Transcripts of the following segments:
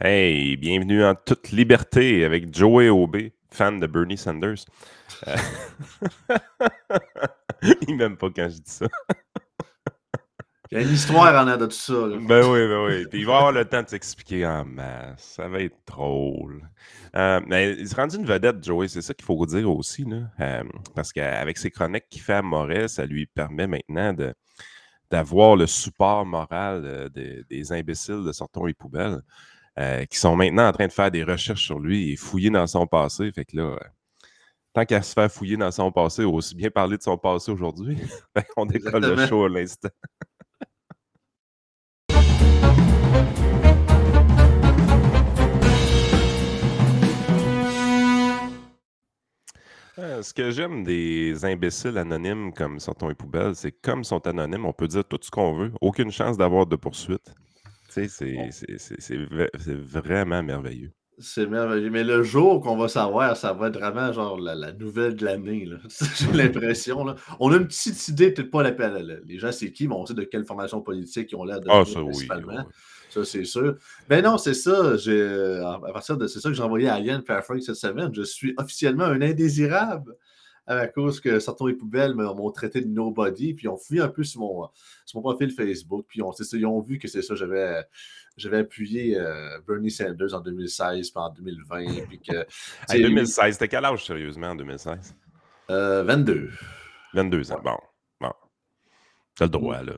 Hey, bienvenue en toute liberté avec Joey Aubé, fan de Bernie Sanders. Euh, il m'aime pas quand je dis ça. Il y a une histoire en a de tout ça. Ben oui, ben oui. Puis il va avoir le temps de s'expliquer en masse. Ça va être drôle. Euh, mais il s'est rendu une vedette, Joey. C'est ça qu'il faut vous dire aussi. Là. Euh, parce qu'avec ses chroniques qu'il fait à Moret, ça lui permet maintenant de, d'avoir le support moral des, des imbéciles de Sortons les poubelles. Euh, qui sont maintenant en train de faire des recherches sur lui et fouiller dans son passé. Fait que là, euh, tant qu'à se faire fouiller dans son passé, aussi bien parler de son passé aujourd'hui. on décolle le show à l'instant. Euh, ce que j'aime des imbéciles anonymes comme Sortons et Poubelles, c'est comme ils sont anonymes, on peut dire tout ce qu'on veut, aucune chance d'avoir de poursuite. C'est vraiment merveilleux. C'est merveilleux. Mais le jour qu'on va savoir, ça va être vraiment genre la, nouvelle de l'année. J'ai l'impression. On a une petite idée, peut-être pas la, les gens c'est qui, mais on sait de quelle formation politique ils ont l'air de ah, ça, principalement. Ça, c'est sûr. Mais ben non, c'est ça. À partir de c'est ça que j'ai envoyé à Alien Fairfax cette semaine. Je suis officiellement un indésirable à cause que certains les poubelles m'ont traité de nobody, puis ils ont fouillé un peu sur mon, sur mon profil Facebook, puis on, ils ont vu que c'est ça, j'avais, j'avais appuyé euh, Bernie Sanders en 2016, puis en 2020. Puis que, 2016, c'était quel âge sérieusement en 2016? 22. 22 ans, bon. bon. T'as le droit, là.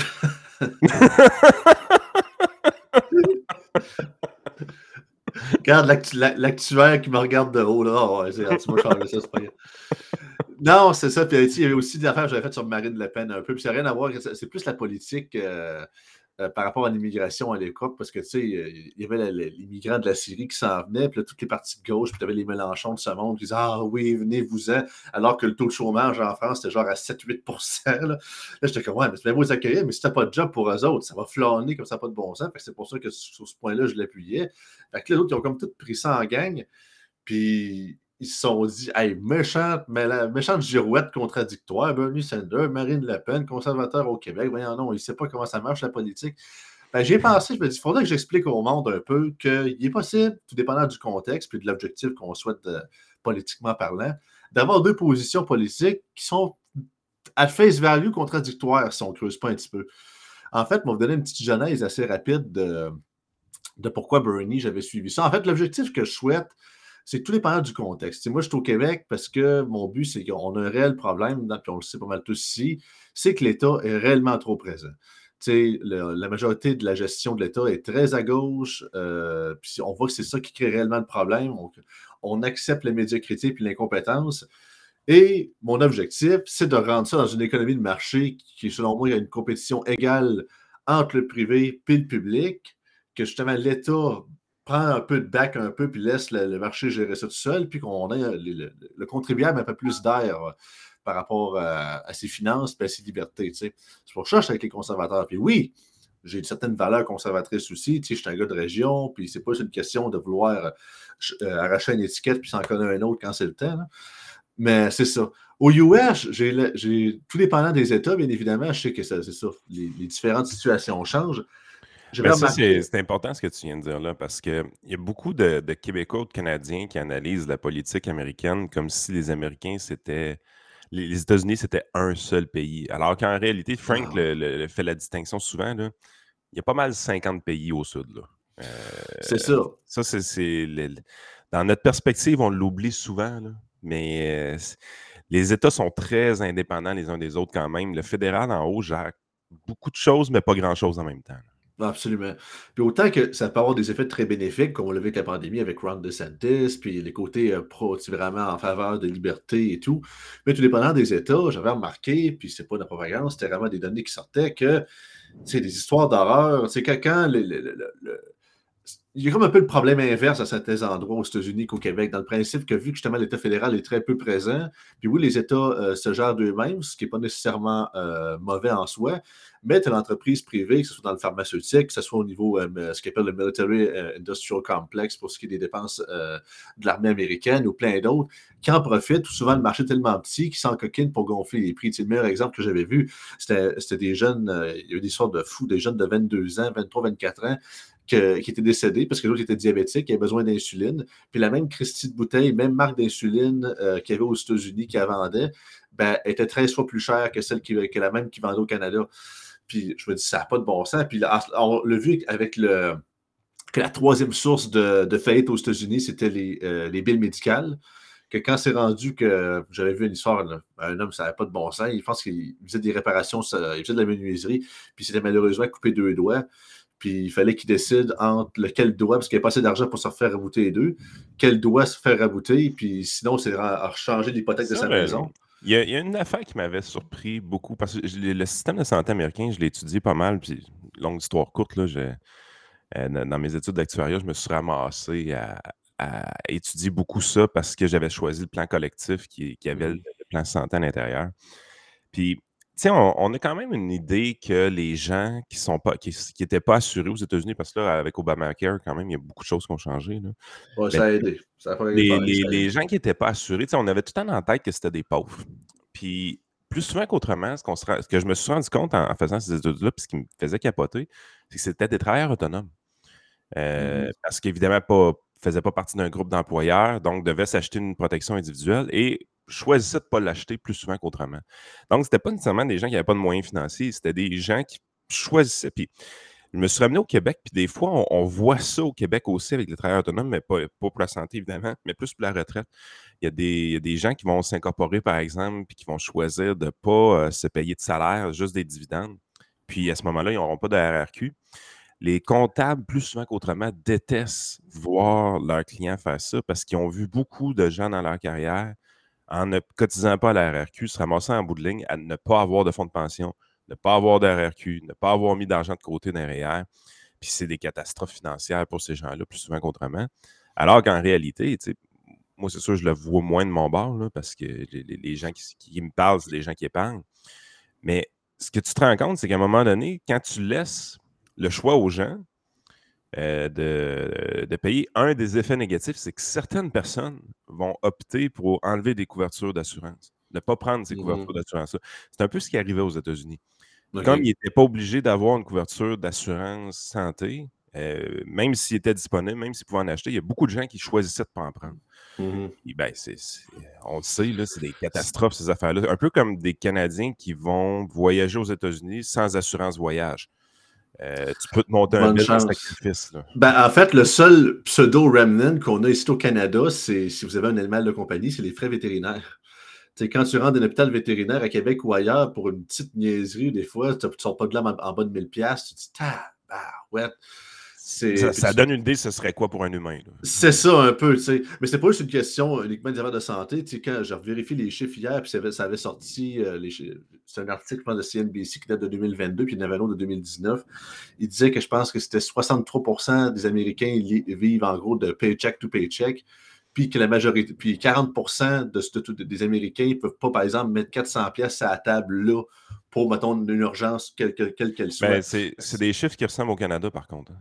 Regarde l'actuaire qui me regarde de haut, là. Ouais, c'est, ça, c'est pas Non, c'est ça. Puis il y avait aussi des affaires que j'avais faites sur Marine Le Pen un peu. Puis rien à voir. C'est plus la politique. Euh, euh, par rapport à l'immigration à l'époque, parce que tu sais, il y avait l'immigrant de la Syrie qui s'en venait, puis là, toutes les parties de gauche, puis tu avais les Mélenchons de ce monde qui disaient Ah oui, venez-vous-en, alors que le taux de chômage en France était genre à 7-8 Là, là j'étais comme Ouais, mais c'est les accueillir, mais si t'as pas de job pour eux autres, ça va flâner comme ça, pas de bon sens. C'est pour ça que sur ce point-là, je l'appuyais. Fait que les autres, ils ont comme tout pris ça en gang. Puis ils se sont dit Hey, méchante, méchante girouette contradictoire, Bernie Sanders, Marine Le Pen, conservateur au Québec. Voyons, non, il ne sait pas comment ça marche la politique. Ben, j'ai pensé, je me dis, il faudrait que j'explique au monde un peu qu'il est possible, tout dépendant du contexte puis de l'objectif qu'on souhaite euh, politiquement parlant, d'avoir deux positions politiques qui sont à face value contradictoires si on ne creuse pas un petit peu. En fait, je vais vous donner une petite genèse assez rapide de, de pourquoi Bernie, j'avais suivi ça. En fait, l'objectif que je souhaite, c'est tout dépendant du contexte. moi, je suis au Québec parce que mon but, c'est qu'on a un réel problème, puis on le sait pas mal tous ici, c'est que l'État est réellement trop présent. la majorité de la gestion de l'État est très à gauche. Euh, puis on voit que c'est ça qui crée réellement le problème. On, accepte la médiocrité et l'incompétence. Et mon objectif, c'est de rendre ça dans une économie de marché qui, selon moi, a une compétition égale entre le privé et le public, que justement l'État prend un peu de back un peu, puis laisse le, marché gérer ça tout seul, puis qu'on ait le, contribuable un peu plus d'air euh, par rapport à, ses finances et à ses libertés. C'est pour ça que je suis avec les conservateurs. Puis oui, j'ai une certaine valeur conservatrice aussi. Tu sais, je suis un gars de région, puis c'est pas une question de vouloir euh, arracher une étiquette puis s'en connaître un autre quand c'est le temps. Mais c'est ça. Au US, j'ai tout dépendant des États, bien évidemment, je sais que c'est ça. les, différentes situations changent. Ben, c'est important ce que tu viens de dire là, parce qu'il y a beaucoup de, Québécois ou de Canadiens qui analysent la politique américaine comme si les Américains, c'était. Les, États-Unis, c'était un seul pays. Alors qu'en réalité, Frank ah. fait la distinction souvent. Là, il y a pas mal 50 pays au sud. Euh, c'est ça. Ça, c'est. Dans notre perspective, on l'oublie souvent, mais euh, les États sont très indépendants les uns des autres quand même. Le fédéral en haut gère beaucoup de choses, mais pas grand-chose en même temps. Absolument. Puis autant que ça peut avoir des effets très bénéfiques, comme on l'a vu avec la pandémie avec Ron DeSantis, puis les côtés euh, pro, vraiment en faveur de liberté et tout. Mais tout dépendant des États, j'avais remarqué, puis c'est pas de la propagande, c'était vraiment des données qui sortaient que c'est des histoires d'horreur. C'est quand, le, il y a comme un peu le problème inverse à certains endroits aux États-Unis qu'au Québec, dans le principe que vu que justement l'État fédéral est très peu présent, puis oui, les États euh, se gèrent d'eux-mêmes, ce qui n'est pas nécessairement euh, mauvais en soi, mais tu l'entreprise privée, que ce soit dans le pharmaceutique, que ce soit au niveau euh, ce qu'on appelle le Military Industrial Complex pour ce qui est des dépenses de l'armée américaine ou plein d'autres, qui en profitent. Souvent, le marché est tellement petit qu'ils s'en coquinent pour gonfler les prix. le meilleur exemple que j'avais vu, c'était des jeunes, il y avait des sortes de fous, des jeunes de 22 ans, 23, 24 ans, qui était décédé parce que l'autre était diabétique, il avait besoin d'insuline. Puis la même Christie de bouteille, même marque d'insuline euh, qu'il y avait aux États-Unis qui vendait, ben, était 13 fois plus chère que celle qui, que la même qui vendait au Canada. Puis je me dis, ça n'a pas de bon sens. Puis on l'a vu avec le, que la troisième source de, faillite aux États-Unis, c'était les, euh, les billes médicales que quand c'est rendu que j'avais vu une histoire, un homme, ça n'avait pas de bon sens, il pense qu'il faisait des réparations, il faisait de la menuiserie, puis c'était malheureusement coupé deux doigts. Puis il fallait qu'il décide entre lequel doigt, parce qu'il n'y avait pas assez d'argent pour se faire rabouter les deux, quel doigt se faire rabouter, puis sinon, c'est à changer l'hypothèque de sa maison. Il y, a, une affaire qui m'avait surpris beaucoup, parce que le système de santé américain, je l'ai étudié pas mal, puis longue histoire courte, là, euh, dans mes études d'actuariat, je me suis ramassé à, étudier beaucoup ça parce que j'avais choisi le plan collectif qui, avait le, mmh. plan santé à l'intérieur. Puis, sais, on, a quand même une idée que les gens qui sont pas qui n'étaient pas assurés aux États-Unis, parce que là, avec Obamacare, quand même, il y a beaucoup de choses qui ont changé. Là. ça a aidé. les, gens qui n'étaient pas assurés, on avait tout le temps en tête que c'était des pauvres. Puis, plus souvent qu'autrement, ce, ce, que je me suis rendu compte en, faisant ces études-là, puis ce qui me faisait capoter, c'est que c'était des travailleurs autonomes. Euh, mmh parce qu'évidemment, pas, faisait pas partie d'un groupe d'employeurs, donc devait s'acheter une protection individuelle et choisissait de ne pas l'acheter plus souvent qu'autrement. Donc, ce n'était pas nécessairement des gens qui n'avaient pas de moyens financiers, c'était des gens qui choisissaient. Puis, je me suis ramené au Québec, puis des fois, on, voit ça au Québec aussi avec les travailleurs autonomes, mais pas, pour la santé, évidemment, mais plus pour la retraite. Il y a des, des gens qui vont s'incorporer, par exemple, puis qui vont choisir de ne pas euh, se payer de salaire, juste des dividendes. Puis à ce moment-là, ils n'auront pas de RRQ les comptables, plus souvent qu'autrement, détestent voir leurs clients faire ça parce qu'ils ont vu beaucoup de gens dans leur carrière, en ne cotisant pas à la RRQ, se ramasser en bout de ligne à ne pas avoir de fonds de pension, ne pas avoir de RRQ, ne pas avoir mis d'argent de côté derrière. Puis c'est des catastrophes financières pour ces gens-là, plus souvent qu'autrement. Alors qu'en réalité, moi, c'est sûr, je le vois moins de mon bord, parce que les, gens qui, qui, me parlent, c'est des gens qui épargnent. Mais ce que tu te rends compte, c'est qu'à un moment donné, quand tu laisses le choix aux gens euh, de, payer. Un des effets négatifs, c'est que certaines personnes vont opter pour enlever des couvertures d'assurance, ne pas prendre ces mmh couvertures d'assurance. C'est un peu ce qui arrivait aux États-Unis. Comme ils n'étaient pas obligés d'avoir une couverture d'assurance santé, euh, même s'il était disponible, même s'ils pouvaient en acheter, il y a beaucoup de gens qui choisissaient de ne pas en prendre. Mmh ben, on le sait, c'est des catastrophes, ces affaires-là. Un peu comme des Canadiens qui vont voyager aux États-Unis sans assurance voyage. Euh, tu peux te monter un bilan sacrifice. Ben, en fait, le seul pseudo-remnant qu'on a ici au Canada, c'est si vous avez un animal de compagnie, c'est les frais vétérinaires. quand tu rentres dans un hôpital vétérinaire à Québec ou ailleurs pour une petite niaiserie, des fois, tu ne sors pas de là en, bas de 1000$, tu te dis, ah, ouais. Ça, donne une idée, ce serait quoi pour un humain? C'est ça un peu, tu sais. Mais c'est pas juste une question uniquement de santé. Tu sais, quand j'ai vérifié les chiffres hier, puis ça avait, sorti, euh, c'est un article de CNBC qui date de 2022, puis il y en avait un autre de 2019. Il disait que je pense que c'était 63% des Américains vivent en gros de paycheck to paycheck, puis que la majorité, puis 40 de, des Américains ne peuvent pas, par exemple, mettre 400 pièces à la table là pour, mettons, une urgence, quelle qu'elle soit. Ben, c'est des chiffres qui ressemblent au Canada, par contre.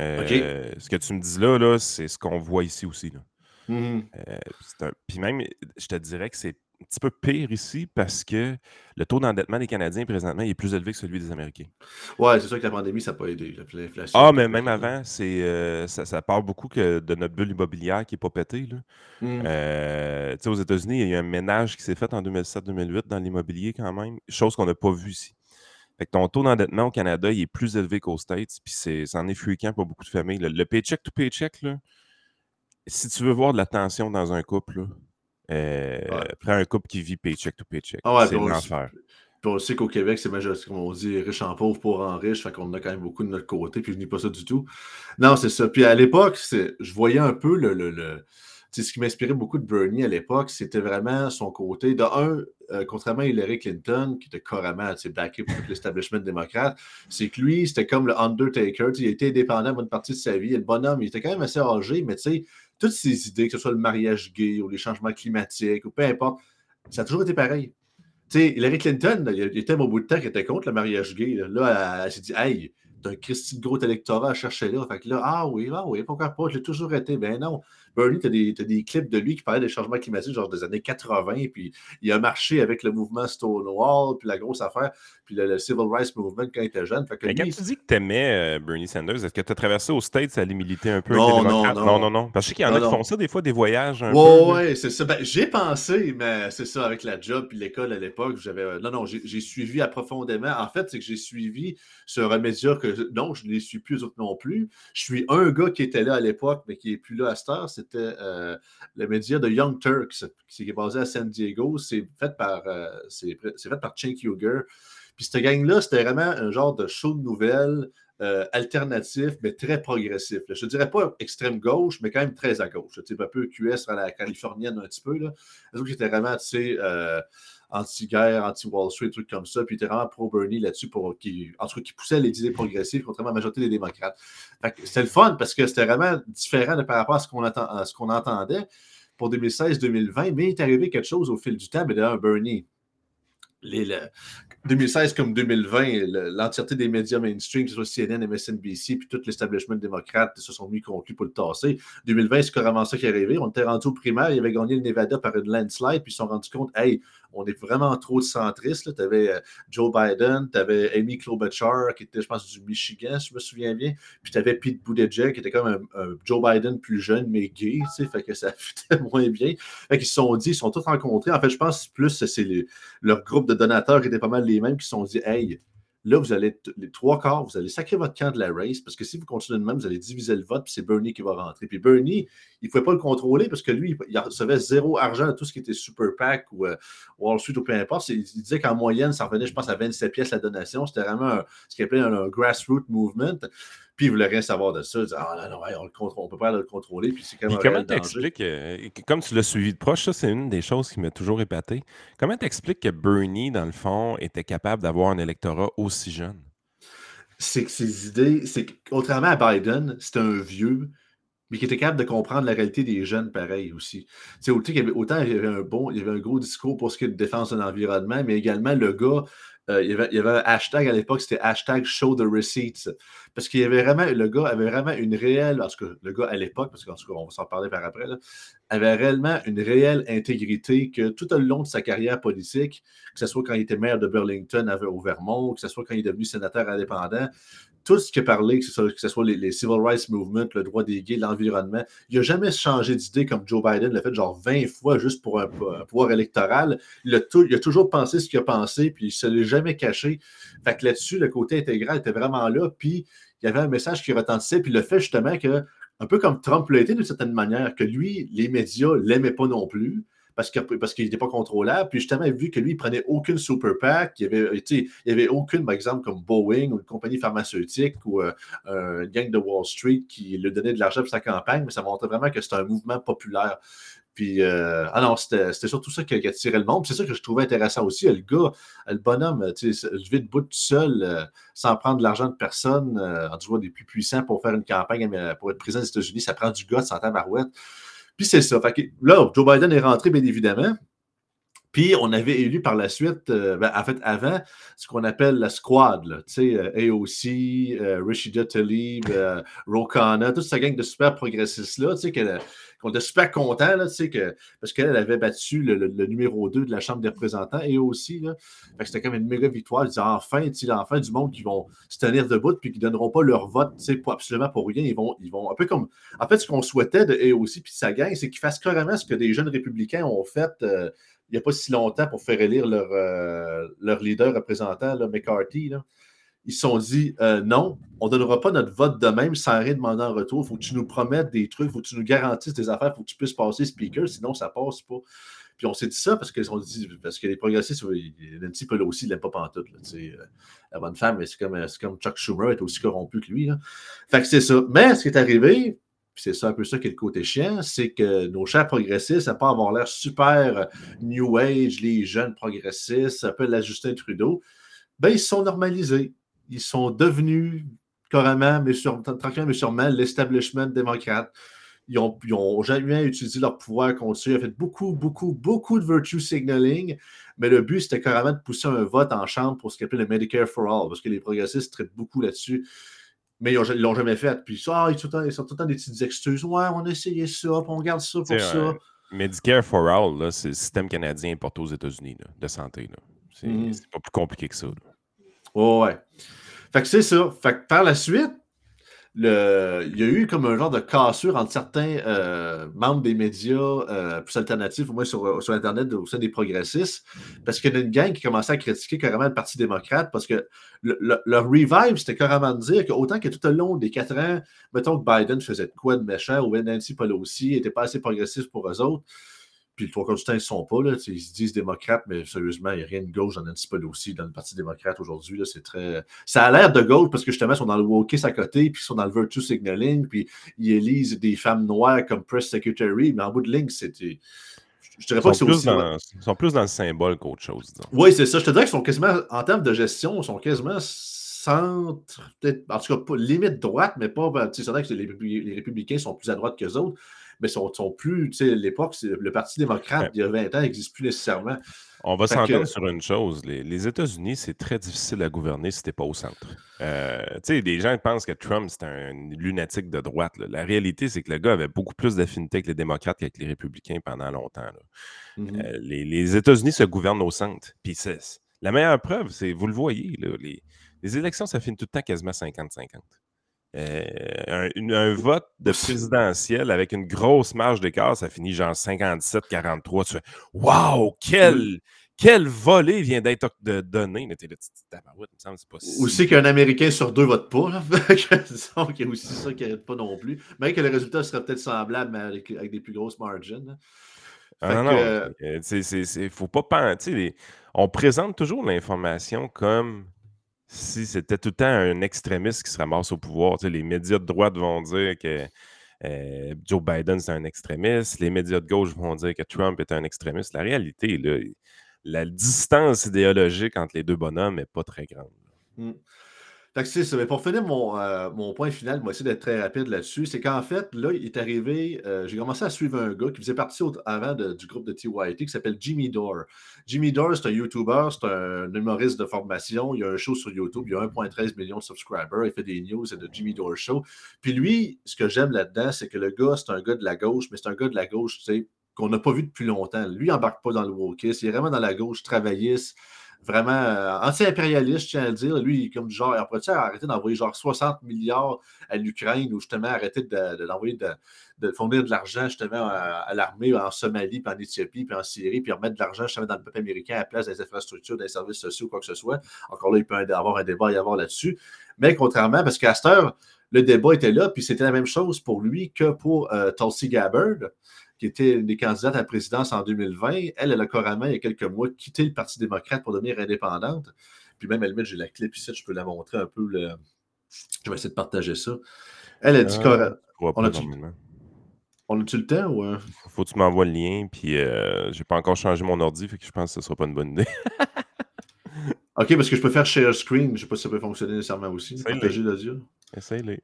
Euh, ce que tu me dis là, là c'est ce qu'on voit ici aussi. Là. Mmh euh, Puis même, je te dirais que c'est un petit peu pire ici parce que le taux d'endettement des Canadiens présentement est plus élevé que celui des Américains. Ouais, c'est sûr que la pandémie, ça n'a pas aidé. Ah, mais même avant, c'est euh, ça, ça, parle beaucoup que de notre bulle immobilière qui n'est pas pétée. Là. Mmh. aux États-Unis, il y a eu un ménage qui s'est fait en 2007-2008 dans l'immobilier quand même, chose qu'on n'a pas vue ici ton taux d'endettement au Canada, il est plus élevé qu'aux States, puis c'est, c'en est fréquent pour beaucoup de familles. Le, paycheck to paycheck, là, si tu veux voir de la tension dans un couple, euh, prends un couple qui vit paycheck to paycheck. Ah c'est l'enfer. Puis on sait qu'au Québec, c'est comme on dit, riche en pauvre, pauvre en riche, fait qu'on a quand même beaucoup de notre côté, puis je dis pas ça du tout. Non, c'est ça. Puis à l'époque, je voyais un peu le, le ce qui m'inspirait beaucoup de Bernie à l'époque, c'était vraiment son côté. De un, euh, contrairement à Hillary Clinton, qui était carrément backé pour l'establishment démocrate, c'est que lui, c'était comme le Undertaker. Il était indépendant une partie de sa vie. Et le bonhomme, il était quand même assez âgé, mais tu sais, toutes ces idées, que ce soit le mariage gay ou les changements climatiques ou peu importe, ça a toujours été pareil. Tu sais, Hillary Clinton, il était au bout de temps qu'elle était contre le mariage gay. Là, elle, s'est dit, hey, d'un Christy de gros électorat à chercher là. Fait que là, ah oui, ah oui, pourquoi pas, je l'ai toujours été. Ben non. Bernie, tu as, des clips de lui qui parlaient des changements climatiques, genre des années 80, puis il a marché avec le mouvement Stonewall, puis la grosse affaire, puis le, Civil Rights Movement quand il était jeune. Fait Mais quand tu dis que tu aimais euh, Bernie Sanders, est-ce que tu as traversé aux States à aller militer un peu non, avec non, non, non, non, non. Parce que je sais qu'il y en a qui font ça des fois, des voyages un ouais, peu. Ouais, c'est ça. Ben, j'ai pensé, mais c'est ça, avec la job puis l'école à l'époque, j'avais. Euh, non, non, j'ai suivi profondément. En fait, c'est que j'ai suivi sur un média que non, je ne les suis plus autres non plus. Je suis un gars qui était là à l'époque, mais qui n'est plus là à cette heure. C'était euh, le média de Young Turks, qui est basé à San Diego. C'est fait par euh, c'est par Cenk Uger. Puis cette gang-là, c'était vraiment un genre de show de nouvelles euh, alternatif, mais très progressif. Je ne dirais pas extrême gauche, mais quand même très à gauche. Un peu QS à la californienne un petit peu. Là. qui était vraiment, tu euh, anti-guerre, anti-Wall Street, trucs comme ça. Puis il était vraiment pro-Bernie là-dessus, pour, qui, en tout cas, qui poussait les idées progressives, contrairement à la majorité des démocrates. C'était le fun parce que c'était vraiment différent de, par rapport à ce qu'on entendait pour 2016-2020, mais il est arrivé quelque chose au fil du temps. Mais d'ailleurs, Bernie, les, 2016 comme 2020, l'entièreté des médias mainstream, que ce soit CNN, MSNBC, puis tout l'establishment démocrate se sont mis contre pour le tasser. 2020, c'est carrément ça qui est arrivé. On était rendu au primaire, il avait gagné le Nevada par une landslide, puis ils se sont rendus compte, hey, on est vraiment trop centriste. Tu avais euh, Joe Biden, tu avais Amy Klobuchar, qui était, je pense, du Michigan, si je me souviens bien. Puis tu avais Pete Buttigieg, qui était comme un, Joe Biden plus jeune, mais gay, tu sais, fait que ça fitait moins bien. Fait qu'ils se sont dit, ils sont tous rencontrés. En fait, je pense plus c'est leur groupe de donateurs qui étaient pas mal les mêmes qui se sont dit, hey, Là, vous allez, les trois quarts, vous allez sacrer votre camp de la race parce que si vous continuez de même, vous allez diviser le vote, puis c'est Bernie qui va rentrer. Puis Bernie, il ne pouvait pas le contrôler parce que lui, il recevait zéro argent à tout ce qui était Super PAC ou euh, Wall Street ou peu importe. Il, disait qu'en moyenne, ça revenait, je pense, à 27 pièces la donation. C'était vraiment ce qu'il appelait un grassroots movement. Puis il voulait rien savoir de ça. Il disait, ah non, non, on ne peut pas le contrôler. Puis c'est quand même comment t'expliques, euh, comme tu l'as suivi de proche, ça, c'est une des choses qui m'a toujours épaté. Comment t'expliques que Bernie, dans le fond, était capable d'avoir un électorat aussi jeune? C'est que ses idées, c'est contrairement à Biden, c'était un vieux, mais qui était capable de comprendre la réalité des jeunes pareil aussi. C'est autant, il y avait, autant il y avait un bon, il y avait un gros discours pour ce qui est de défense de l'environnement, mais également le gars euh, il, y avait, un hashtag à l'époque, c'était hashtag show the receipts. Parce qu'il y avait vraiment, le gars avait vraiment une réelle, tout cas, le gars à l'époque, parce qu'en tout cas, on va s'en parler par après, avait réellement une réelle intégrité que tout au long de sa carrière politique, que ce soit quand il était maire de Burlington au Vermont, que ce soit quand il est devenu sénateur indépendant, tout ce qui a parlé, que ce soit, les, Civil Rights Movement, le droit des gays, l'environnement, il n'a jamais changé d'idée comme Joe Biden l'a fait genre 20 fois juste pour un, pouvoir électoral. Il a, il a, toujours pensé ce qu'il a pensé, puis il ne se l'est jamais caché. Fait que là-dessus, le côté intégral était vraiment là, puis il y avait un message qui retentissait, puis le fait justement que, un peu comme Trump l'a été d'une certaine manière, que lui, les médias ne l'aimaient pas non plus parce qu'il parce n'était pas contrôlable. Puis justement, vu que lui, il prenait aucune super PAC, il n'y avait, avait aucune, par exemple, comme Boeing ou une compagnie pharmaceutique ou euh, un gang de Wall Street qui lui donnait de l'argent pour sa campagne, mais ça montrait vraiment que c'était un mouvement populaire. Puis, euh, ah non, c'était surtout ça qui, a attiré le monde. C'est ça que je trouvais intéressant aussi. Le gars, le bonhomme, tu sais, levé debout tout seul, euh, sans prendre de l'argent de personne, en tout cas des plus puissants pour faire une campagne pour être président des États-Unis, ça prend du gars, sans tabarouette. Puis c'est ça. là, Joe Biden est rentré, bien évidemment. Puis on avait élu par la suite, euh, ben, en fait, avant, ce qu'on appelle la squad, tu sais, euh, AOC, euh, Rashida Tlaib, Rokana, toute cette gang de super progressistes-là, tu sais, qu'on était super contents, là, que, parce qu'elle avait battu le, numéro 2 de la Chambre des représentants, AOC, là. C'était comme une méga victoire. Ils disaient, enfin, enfin, du monde qui vont se tenir debout puis qui ne donneront pas leur vote, pour, absolument pour rien. Ils vont, ils vont, un peu comme, en fait, ce qu'on souhaitait de AOC puis de sa gang, c'est qu'ils fassent carrément ce que des jeunes républicains ont fait il n'y a pas si longtemps pour faire élire leur, euh, leur leader représentant, là, McCarthy. Ils se sont dit euh, non, on ne donnera pas notre vote de même sans rien demander en retour. Il faut que tu nous promettes des trucs, il faut que tu nous garantisses des affaires, il faut que tu puisses passer speaker, sinon ça passe pas. Puis on s'est dit ça parce que, dit, parce que les progressistes, Nancy Pelosi ne l'aime pas pantoute. Euh, la bonne femme, c'est comme, comme Chuck Schumer est aussi corrompu que lui. Fait que c'est ça. Mais ce qui est arrivé, c'est ça un peu ça qui est le côté chiant, c'est que nos chers progressistes, à pas avoir l'air super euh, New Age, les jeunes progressistes, un peu la Justin Trudeau, ben, ils sont normalisés. Ils sont devenus carrément, mais tranquillement, mais sûrement, l'establishment démocrate. Ils n'ont jamais utilisé leur pouvoir contre eux. Ils ont fait beaucoup, beaucoup, beaucoup de virtue signaling. Mais le but, c'était carrément de pousser un vote en chambre pour ce qu'on appelle le Medicare for All, parce que les progressistes traitent beaucoup là-dessus. Mais ils ne l'ont jamais fait. Puis ça, ils, sont tout le temps des petites excuses. Ouais, on a essayé ça, puis on garde ça pour ça. Medicare for All, c'est le système canadien importé aux États-Unis de santé. Mm-hmm. C'est pas plus compliqué que ça. ouais. Fait que c'est ça. Fait que par la suite, le, il y a eu comme un genre de cassure entre certains euh, membres des médias euh, plus alternatifs, au moins sur, sur Internet, au sein des progressistes, parce qu'il y a une gang qui commençait à critiquer carrément le Parti démocrate, parce que le, leur revive, c'était carrément de dire qu'autant que tout au long des quatre ans, mettons que Biden faisait quoi de méchant, ou Nancy Pelosi n'était pas assez progressiste pour eux autres, puis le trois quarts du temps, ils ne sont pas. Là, ils se disent démocrates, mais sérieusement, il n'y a rien de gauche dans Nancy Pelosi, dans le Parti démocrate aujourd'hui. C'est très. Ça a l'air de gauche parce que justement, ils sont dans le wokisme à côté, puis ils sont dans le virtue signaling, puis ils élisent des femmes noires comme press secretary, mais en bout de ligne, c'était. Je dirais pas que c'est aussi. Dans, ils sont plus dans le symbole qu'autre chose. Oui, c'est ça. Je te dirais qu'ils sont quasiment, en termes de gestion, ils sont quasiment centre, peut-être, en tout cas, pas limite droite, mais pas. Ben, c'est vrai que les, les républicains sont plus à droite que les autres mais sont, sont plus, tu sais, l'époque, le Parti démocrate, il y a 20 ans, n'existe plus nécessairement. On va s'entendre sur une chose. Les, États-Unis, c'est très difficile à gouverner si tu n'es pas au centre. Euh, tu sais, des gens pensent que Trump, c'est un lunatique de droite. La réalité, c'est que le gars avait beaucoup plus d'affinité avec les démocrates qu'avec les républicains pendant longtemps. Mm-hmm. Euh, les, États-Unis se gouvernent au centre. Puis la meilleure preuve, c'est, vous le voyez, les, les élections, ça finit tout le temps quasiment 50-50. Euh, un, vote de présidentiel avec une grosse marge d'écart, ça finit genre 57-43. Tu fais Waouh, quel, quel volet vient d'être donné. Mais là, c'est pas Aussi qu'un Américain sur deux vote pas. Là. il y a aussi ça qui n'arrête pas non plus. Même que le résultat serait peut-être semblable, mais avec, des plus grosses margins. Ah, non, non. Il faut pas penser. On présente toujours l'information comme si c'était tout le temps un extrémiste qui se ramasse au pouvoir. Les médias de droite vont dire que euh, Joe Biden c'est un extrémiste, les médias de gauche vont dire que Trump est un extrémiste. La réalité, la distance idéologique entre les deux bonhommes n'est pas très grande. Mmh c'est pour finir euh, mon, point final, vais essayer d'être très rapide là-dessus. C'est qu'en fait, là, il est arrivé, euh, j'ai commencé à suivre un gars qui faisait partie avant du groupe de TYT qui s'appelle Jimmy Dore. Jimmy Dore, c'est un YouTuber, c'est un humoriste de formation. Il a un show sur YouTube, il a 1,13 million de subscribers. Il fait des news, c'est le Jimmy Dore Show. Puis lui, ce que j'aime là-dedans, c'est que le gars, c'est un gars de la gauche, mais c'est un gars de la gauche, tu sais, qu'on n'a pas vu depuis longtemps. Lui, il n'embarque pas dans le wokisme, il est vraiment dans la gauche travailliste vraiment euh, anti-impérialiste, je tiens à le dire. Lui, comme du genre, après, arrêter d'envoyer genre 60 milliards à l'Ukraine ou justement arrêter d'envoyer de, de, fournir de l'argent justement à, l'armée en Somalie, puis en Éthiopie, puis en Syrie, puis remettre de l'argent justement dans le peuple américain à la place des infrastructures, des services sociaux, quoi que ce soit. Encore là, il peut y avoir un débat y avoir là-dessus. Mais contrairement, parce qu'à le débat était là, puis c'était la même chose pour lui que pour euh, Tulsi Gabbard qui était une des candidates à la présidence en 2020, elle, elle a carrément, il y a quelques mois, quitté le Parti démocrate pour devenir indépendante. Puis même, elle met, j'ai la clip ici, je peux la montrer un peu. Le... Je vais essayer de partager ça. Elle a dit ah, On a-tu on a le temps ou. Faut que tu m'envoies le lien, puis euh, j'ai pas encore changé mon ordi, fait que je pense que ce sera pas une bonne idée. ok, parce que je peux faire share screen, je sais pas si ça peut fonctionner nécessairement aussi. Partager l'audio. Essaye-le.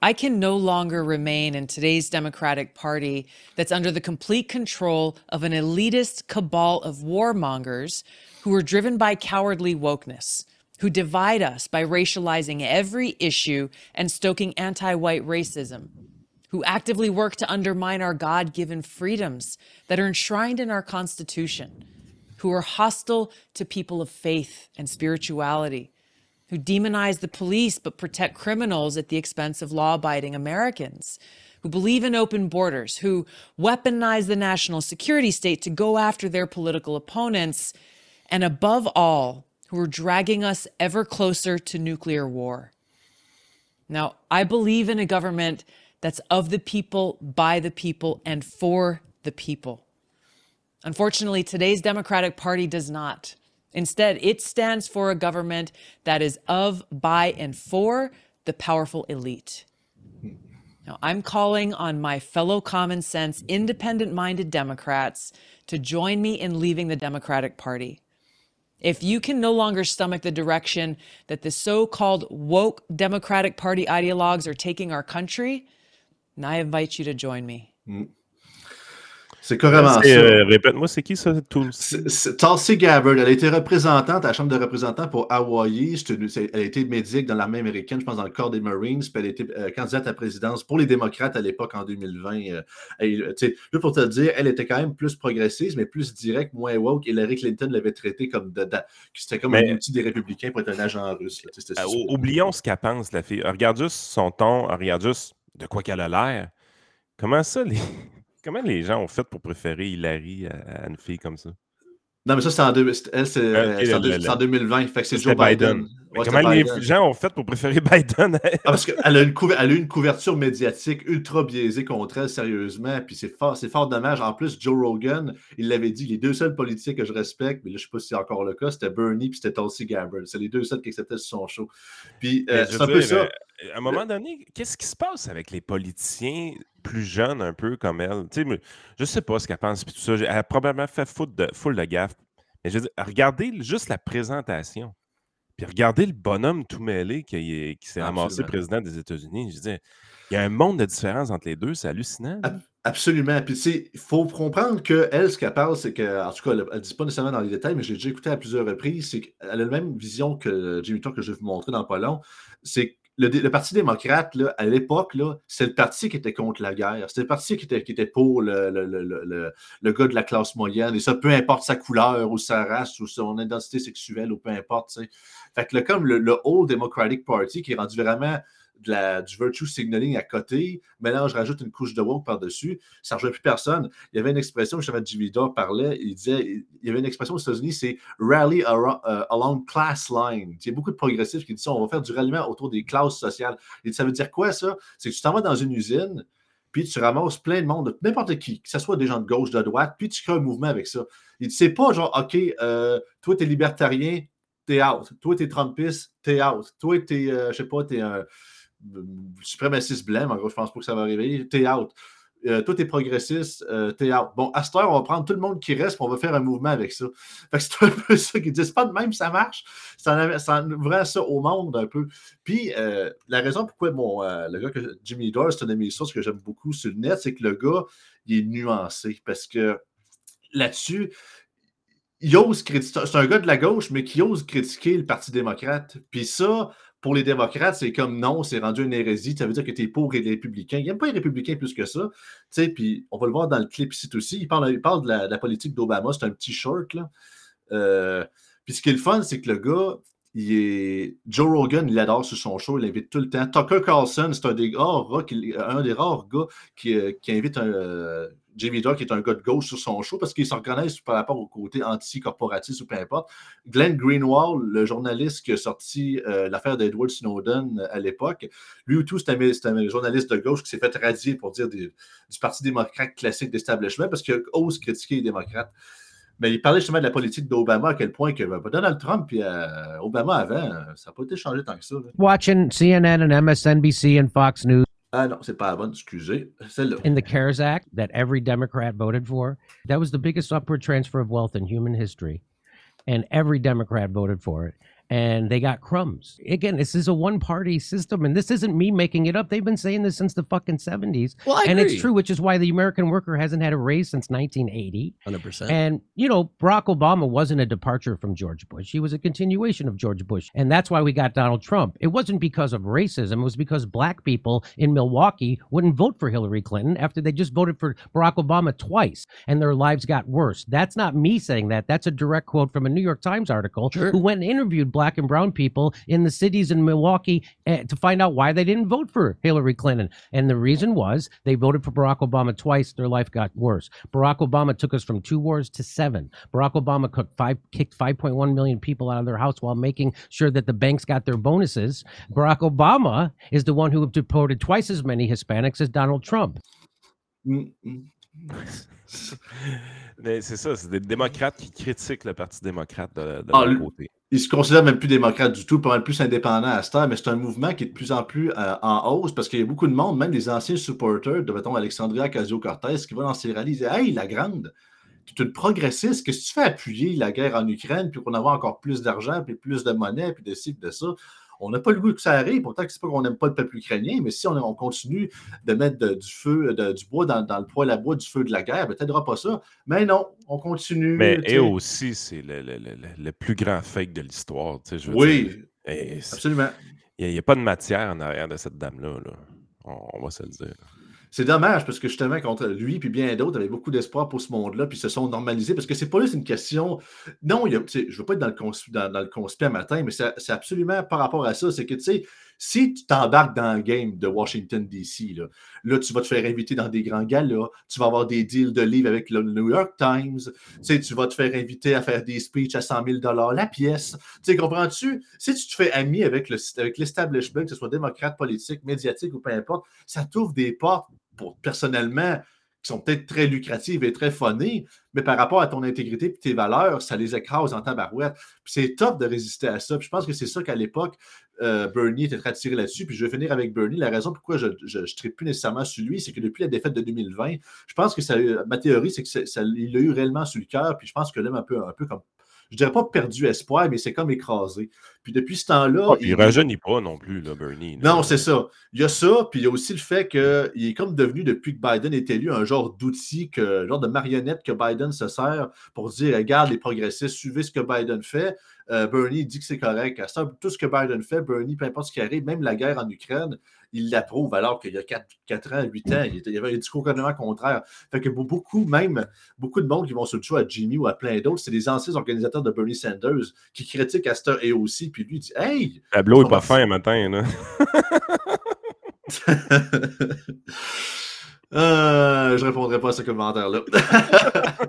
I can no longer remain in today's Democratic Party that's under the complete control of an elitist cabal of warmongers who are driven by cowardly wokeness, who divide us by racializing every issue and stoking anti white racism, who actively work to undermine our God given freedoms that are enshrined in our Constitution, who are hostile to people of faith and spirituality who demonize the police but protect criminals at the expense of law abiding Americans, who believe in open borders, who weaponize the national security state to go after their political opponents, and above all, who are dragging us ever closer to nuclear war. Now, I believe in a government that's of the people, by the people, and for the people. Unfortunately, today's Democratic Party does not. Instead, it stands for a government that is of, by, and for the powerful elite. Now, I'm calling on my fellow common sense, independent minded Democrats to join me in leaving the Democratic Party. If you can no longer stomach the direction that the so called woke Democratic Party ideologues are taking our country, I invite you to join me. Mm. C'est carrément ça. Euh, répète-moi, c'est qui ça, Tulsi Gabbard. Elle a été représentante à la Chambre de représentants pour Hawaii. Elle a été médic dans l'armée américaine, je pense, dans le corps des Marines. Puis elle a été euh, candidate à la présidence pour les démocrates à l'époque en 2020. Euh, juste pour te le dire, elle était quand même plus progressiste, mais plus directe, moins woke. Hillary Clinton l'avait traité comme dedans. C'était comme un outil des républicains pour être un agent russe. oublions ce qu'elle pense, la fille. Regarde juste son ton, regarde juste de quoi qu'elle a l'air. Comment ça, les. Comment les gens ont fait pour préférer Hillary à, une fille comme ça? Non, mais ça, c'est en, en, 2020. Fait que c'est Joe Biden. Comment les gens ont fait pour préférer Biden? ah, parce qu'elle a, une a eu une couverture médiatique ultra biaisée contre elle, sérieusement. Puis c'est fort, fort dommage. En plus, Joe Rogan, il l'avait dit, les deux seuls politiciens que je respecte, mais là, je ne sais pas si c'est encore le cas, c'était Bernie puis c'était Tulsi Gabbard. C'est les deux seuls qui acceptaient son show. Puis euh, c'est un peu ça. Euh, à un moment donné, qu'est-ce qui se passe avec les politiciens plus jeunes, un peu comme elle? Je sais pas ce qu'elle pense, puis tout ça. Elle a probablement fait foule de, full de gaffe. Mais je veux dire, regardez juste la présentation. Puis regardez le bonhomme tout mêlé qui, qui s'est ramassé président des États-Unis. Je dire, il y a un monde de différence entre les deux, c'est hallucinant. Absolument. Puis, il faut comprendre qu'elle, ce qu'elle parle, c'est que, en tout cas, elle ne dit pas nécessairement dans les détails, mais j'ai déjà écouté à plusieurs reprises, c'est qu'elle a la même vision que Jimmy Talk que je vais vous montrer dans pas long. C'est le, Parti démocrate, là, à l'époque, c'est le parti qui était contre la guerre. C'était le parti qui était, qui était pour le, le, gars de la classe moyenne. Et ça, peu importe sa couleur ou sa race ou son identité sexuelle ou peu importe. Fait que comme le, Old Democratic Party qui est rendu vraiment de la, du virtue signaling à côté. Maintenant, je rajoute une couche de woke par-dessus. Ça ne rejoint plus personne. Il y avait une expression, Jimmy Dore parlait, il disait, il y avait une expression aux États-Unis, c'est rally euh, along class line. Il y a beaucoup de progressifs qui disent ça, on va faire du ralliement autour des classes sociales. Et ça veut dire quoi, ça? C'est que tu t'en vas dans une usine, puis tu ramasses plein de monde, n'importe qui, que ce soit des gens de gauche, de droite, puis tu crées un mouvement avec ça. Il c'est pas genre, OK, euh, toi, tu es libertarien, t'es out. Toi, t'es Trumpiste, t'es out. Toi, t'es, euh, je sais pas, t'es un suprémaciste blanc, en gros, je pense pas que ça va arriver. T'es out. Euh, toi, t'es progressiste, euh, t'es out. Bon, à cette heure, on va prendre tout le monde qui reste, on va faire un mouvement avec ça. c'est un peu ça qu'ils disent. pas de même, ça marche. Ça, ça ouvre ça au monde un peu. Puis, euh, la raison pourquoi bon, le gars que Jimmy Dore, c'est un de mes sources que j'aime beaucoup sur le net, c'est que le gars, il est nuancé parce que là-dessus, il ose critiquer. C'est un gars de la gauche, mais qui ose critiquer le Parti démocrate. Puis ça, pour les démocrates, c'est comme non, c'est rendu une hérésie. Ça veut dire que tu es pour les républicains. Il n'aime pas les républicains plus que ça. Puis on va le voir dans le clip ici aussi. Il parle, il parle de, la, politique d'Obama. C'est un petit short. Là. Euh, puis ce qui est le fun, c'est que le gars, il est... Joe Rogan, il l'adore sur son show, il l'invite tout le temps. Tucker Carlson, c'est un des rares, un des rares gars qui, euh, invite un, euh, Jamie qui est un gars de gauche sur son show, parce qu'il s'en reconnaissent par rapport au côté anti-corporatiste ou peu importe. Glenn Greenwald, le journaliste qui a sorti euh, l'affaire d'Edward Snowden euh, à l'époque, lui ou tout, c'est un, journaliste de gauche qui s'est fait radier pour dire du Parti démocrate classique d'establishment parce qu'il ose critiquer les démocrates. Mais il parlait justement de la politique d'Obama, à quel point que ben, Donald Trump et euh, Obama avant, ça n'a pas été changé tant que ça. Watching CNN and MSNBC and Fox News. Ah c'est pas la bonne, excusez. Celle-là. In the CARES Act that every Democrat voted for, that was the biggest upward transfer of wealth in human history. And every Democrat voted for it and they got crumbs. Again, this is a one party system, and this isn't me making it up. They've been saying this since the fucking 70s. Well, and it's true, which is why the American worker hasn't had a raise since 1980. 100%. And, you know, Barack Obama wasn't a departure from George Bush, he was a continuation of George Bush. And that's why we got Donald Trump. It wasn't because of racism, it was because black people in Milwaukee wouldn't vote for Hillary Clinton after they just voted for Barack Obama twice and their lives got worse. That's not me saying that. That's a direct quote from a New York Times article sure. who went and interviewed black and brown people in the cities in Milwaukee uh, to find out why they didn't vote for Hillary Clinton. And the reason was they voted for Barack Obama twice. Their life got worse. Barack Obama took us from two wars to seven. Barack Obama cooked five, kicked 5.1 million people out of their house while making sure that the banks got their bonuses. Barack Obama is the one who deported twice as many Hispanics as Donald Trump. Mais c'est ça, c'est des démocrates qui critiquent le Parti démocrate de, de ah, leur côté. Ils se considèrent même plus démocrates du tout, pas mal plus indépendants à cette heure, mais c'est un mouvement qui est de plus en plus euh, en hausse parce qu'il y a beaucoup de monde, même des anciens supporters de, mettons, Alexandria Casio-Cortez, qui vont dans ces rallyes et disent Hey, la grande, tu es une progressiste. Qu'est-ce que tu fais appuyer la guerre en Ukraine, puis pour avoir encore plus d'argent, puis plus de monnaie, puis de ci, de ça? On n'a pas le goût que ça arrive. Pourtant, c'est pas qu'on n'aime pas le peuple ukrainien, mais si on, continue de mettre du feu, du bois dans, le poêle à bois du feu de la guerre, peut-être pas ça. Mais non, on continue. Mais et aussi, c'est le, plus grand fake de l'histoire. Oui, absolument. Il n'y a, pas de matière en arrière de cette dame-là. On, va se le dire. C'est dommage parce que justement, contre lui et bien d'autres avaient beaucoup d'espoir pour ce monde-là, puis se sont normalisés parce que c'est pas juste une question. Non, je ne veux pas être dans le, conspi, dans, le matin, mais c'est absolument par rapport à ça. C'est que, tu sais, si tu t'embarques dans le game de Washington, D.C., là, là, tu vas te faire inviter dans des grands galas, tu vas avoir des deals de livres avec le New York Times, tu vas te faire inviter à faire des speeches à 100 000 la pièce. Tu comprends-tu? Si tu te fais ami avec l'establishment, que ce soit démocrate, politique, médiatique ou peu importe, ça t'ouvre des portes personnellement qui sont peut-être très lucratives et très funnées, mais par rapport à ton intégrité et tes valeurs, ça les écrase en tabarouette. C'est top de résister à ça. Je pense que c'est ça qu'à l'époque, euh, Bernie était très attiré là-dessus. Puis je vais finir avec Bernie. La raison pourquoi je ne tripe plus nécessairement sur lui, c'est que depuis la défaite de 2020, je pense que ma théorie, c'est qu'il ça, l'a eu réellement sur le cœur. Puis je pense que là, un peu, un peu comme je dirais pas perdu espoir, mais c'est comme écrasé. Puis depuis ce temps-là. Ah, il ne rajeunit pas non plus, là, Bernie. Non, c'est ça. Il y a ça, puis il y a aussi le fait qu'il est comme devenu, depuis que Biden est élu, un genre d'outil, un genre de marionnette que Biden se sert pour dire regarde les progressistes, suivez ce que Biden fait. Euh, Bernie dit que c'est correct. tout ce que Biden fait, Bernie, peu importe ce qui arrive, même la guerre en Ukraine, il l'approuve, alors qu'il y a 4, 4, ans, 8 ans, il, y avait un discours complètement contraire. Fait que beaucoup, même, beaucoup de monde qui vont sur le à Jimmy ou à plein d'autres, c'est des anciens organisateurs de Bernie Sanders qui critiquent Astor et aussi, puis lui dit Hey! Le tableau n'est pas fin un matin, là. Euh, je ne répondrai pas à ce commentaire-là.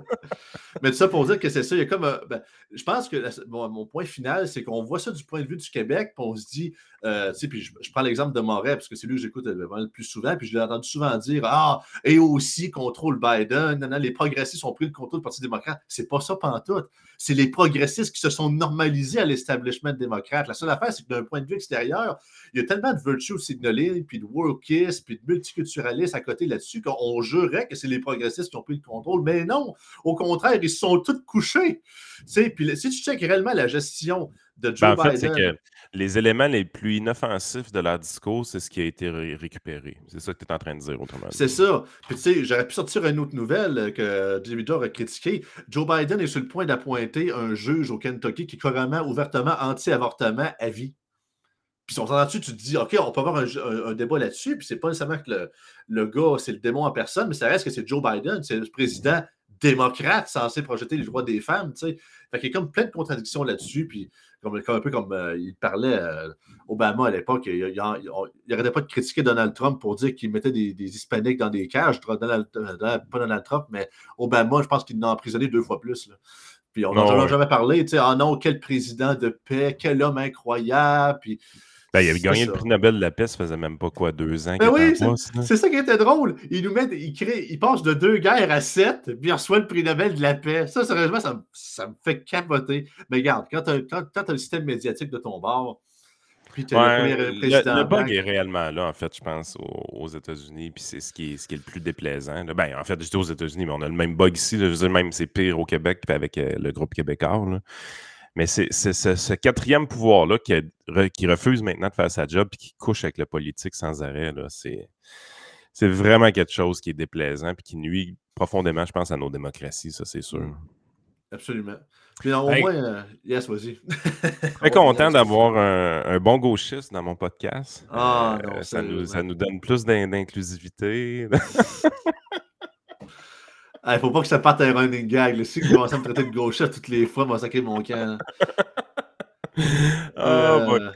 Mais tout ça pour dire que c'est ça. Il y a comme. Ben, je pense que mon point final, c'est qu'on voit ça du point de vue du Québec, puis on se dit. Euh, puis je, prends l'exemple de Moret, parce que c'est lui que j'écoute le plus souvent, puis je l'ai entendu souvent dire Ah, et aussi contrôle Biden, les progressistes ont pris le contrôle du Parti démocrate. C'est pas ça pantoute. C'est les progressistes qui se sont normalisés à l'establishment démocrate. La seule affaire, c'est que d'un point de vue extérieur, il y a tellement de virtue signaling, puis de workistes, puis de multiculturalistes à côté là-dessus qu'on jurerait que c'est les progressistes qui ont pris le contrôle. Mais non, au contraire, ils sont tous couchés. Puis si tu checkes réellement la gestion de Joe ben, en fait, c'est que les éléments les plus inoffensifs de leur discours, c'est ce qui a été récupéré. C'est ça que tu es en train de dire, autrement. C'est ça. Puis tu sais, j'aurais pu sortir une autre nouvelle euh, que David a critiqué. Joe Biden est sur le point d'appointer un juge au Kentucky qui est carrément ouvertement anti-avortement à vie. Puis si on dessus, tu te dis, OK, on peut avoir un, débat là-dessus, puis c'est pas nécessairement que le, le gars, c'est le démon en personne, mais ça reste que c'est Joe Biden, c'est le président démocrate censé projeter les droits des femmes, tu sais. Fait qu'il y a comme plein de contradictions là-dessus, puis comme, un peu comme euh, il parlait euh, Obama à l'époque, il n'arrêtait pas de critiquer Donald Trump pour dire qu'il mettait des, hispaniques dans des cages, Donald, pas Donald Trump, mais Obama, je pense qu'il en a emprisonné deux fois plus. Puis on n'en a jamais parlé, tu sais, ah non, quel président de paix, quel homme incroyable, puis ben, il avait gagné le prix Nobel de la paix, ça faisait même pas quoi, deux ans. Ben oui, c'est ça qui était drôle. Il nous met, il, crée, il passe de deux guerres à sept, puis il reçoit le prix Nobel de la paix. Ça, sérieusement, ça, ça me fait capoter. Mais regarde, quand tu as, le système médiatique de ton bord, puis tu as le président. Le, bug est réellement là, en fait, je pense, aux, États-Unis, puis c'est ce qui, est, ce qui est le plus déplaisant. Ben, en fait, j'étais aux États-Unis, mais on a le même bug ici. je veux dire, même c'est pire au Québec, puis avec euh, le groupe québécois. Là. Mais c'est ce, quatrième pouvoir-là qui, qui, refuse maintenant de faire sa job et qui couche avec le politique sans arrêt. C'est vraiment quelque chose qui est déplaisant et qui nuit profondément, je pense, à nos démocraties, ça, c'est sûr. Absolument. Puis au moins, euh, yes, vas-y. Très content d'avoir un, bon gauchiste dans mon podcast. Ah, non, euh, ça, nous, ça nous donne plus d'inclusivité. Il faut pas que ça parte un running gag. Si tu commences à me traiter de gauchiste toutes les fois, moi, sacrer mon camp. Ah, euh...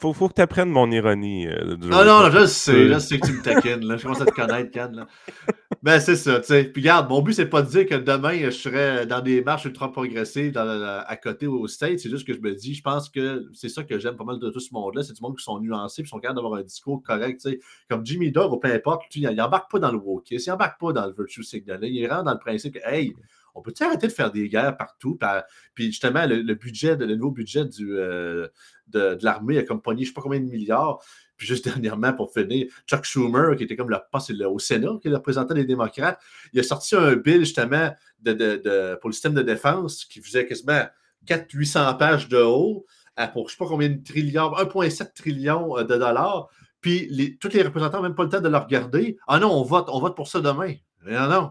faut, faut, que tu apprennes mon ironie. Euh, non, non, je sais, je sais que tu me taquines. Là. Je commence à te connaître, Can. Là. Ben, c'est ça, tu sais. Puis regarde, mon but, c'est pas de dire que demain, je serais dans des marches ultra progressives à côté au States. C'est juste que je me dis, je pense que c'est ça que j'aime pas mal de tout ce monde-là. C'est du monde qui sont nuancés, qui sont capables d'avoir un discours correct, tu sais. Comme Jimmy Dove, ou peu importe, il embarque pas dans le wokisme, il embarque pas dans le virtue signal. Il rentre dans le principe que, hey, on peut arrêter de faire des guerres partout? Puis justement, le, budget, le nouveau budget du, de, de l'armée a comme pogné je ne sais pas combien de milliards. Puis juste dernièrement, pour finir, Chuck Schumer, qui était comme le, pas, au Sénat, qui est le représentant des démocrates, il a sorti un bill justement de, pour le système de défense qui faisait quasiment 400-800 pages de haut pour je ne sais pas combien de trillions, 1,7 trillion euh, de dollars. Puis les, tous les représentants n'ont même pas le temps de le regarder. Ah non, on vote, on vote pour ça demain. Non, non.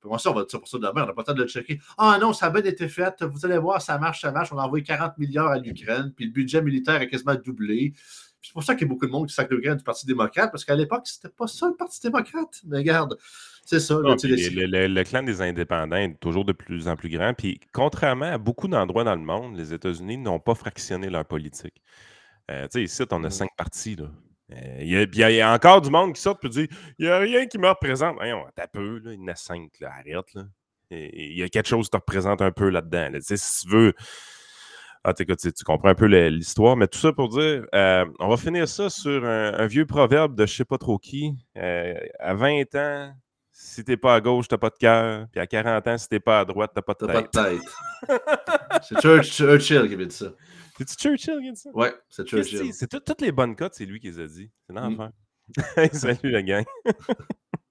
Comment ça, on vote pour ça demain? On n'a pas le temps de le checker. Ah non, ça a bien été fait. Vous allez voir, ça marche, ça marche. On a envoyé 40 milliards à l'Ukraine. Puis le budget militaire a quasiment doublé. C'est pour ça qu'il y a beaucoup de monde qui sac le du Parti démocrate, parce qu'à l'époque, c'était pas ça le Parti démocrate. Mais regarde, c'est ça. le, clan des indépendants est toujours de plus en plus grand. Puis, contrairement à beaucoup d'endroits dans le monde, les États-Unis n'ont pas fractionné leur politique. Euh, tu sais, ici, on a cinq partis. Là. Euh, il, y a, encore du monde qui sort et dit il n'y a rien qui me représente. T'as peu, là, il y en a cinq, là, arrête. Là. Il y a quelque chose qui te représente un peu là-dedans. Si tu veux ah, tu, comprends un peu l'histoire, mais tout ça pour dire, euh, on va finir ça sur un, vieux proverbe de je sais pas trop qui. Euh, à 20 ans, si t'es pas à gauche, t'as pas de cœur. Puis à 40 ans, si t'es pas à droite, t'as pas de tête. pas de tête. c'est Churchill qui avait dit ça. C'est-tu Churchill qui a dit ça? Ouais, c'est Churchill. C'est toutes les bonnes cotes, c'est lui qui les a dit. C'est l'enfer. Salut la gang.